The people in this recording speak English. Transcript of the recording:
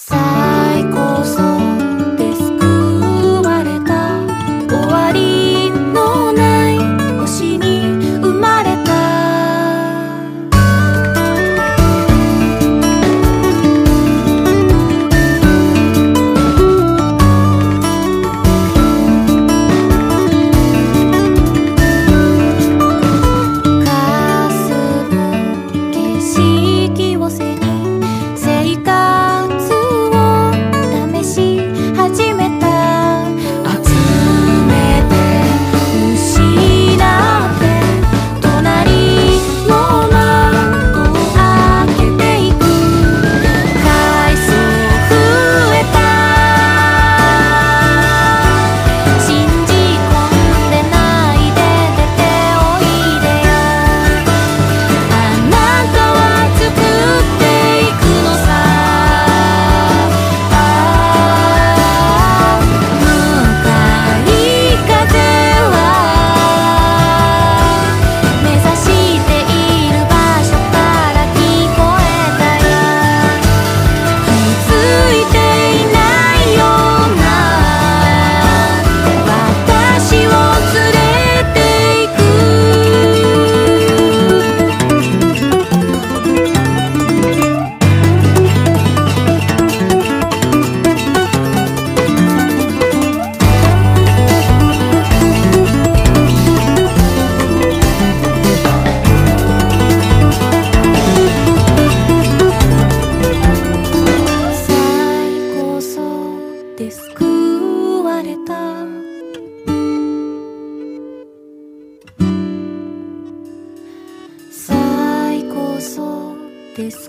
さあ Chỉ this